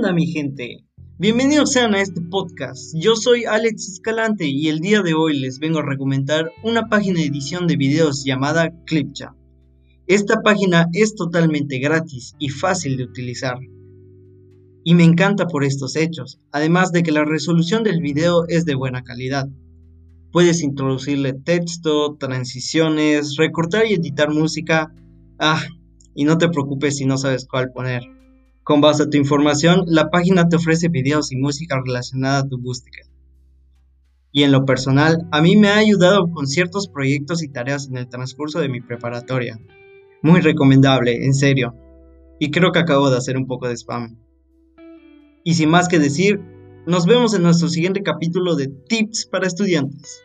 onda mi gente? Bienvenidos sean a este podcast. Yo soy Alex Escalante y el día de hoy les vengo a recomendar una página de edición de videos llamada Clipchamp. Esta página es totalmente gratis y fácil de utilizar. Y me encanta por estos hechos, además de que la resolución del video es de buena calidad. Puedes introducirle texto, transiciones, recortar y editar música. Ah, y no te preocupes si no sabes cuál poner. Con base a tu información, la página te ofrece videos y música relacionada a tu búsqueda. Y en lo personal, a mí me ha ayudado con ciertos proyectos y tareas en el transcurso de mi preparatoria. Muy recomendable, en serio. Y creo que acabo de hacer un poco de spam. Y sin más que decir, nos vemos en nuestro siguiente capítulo de Tips para Estudiantes.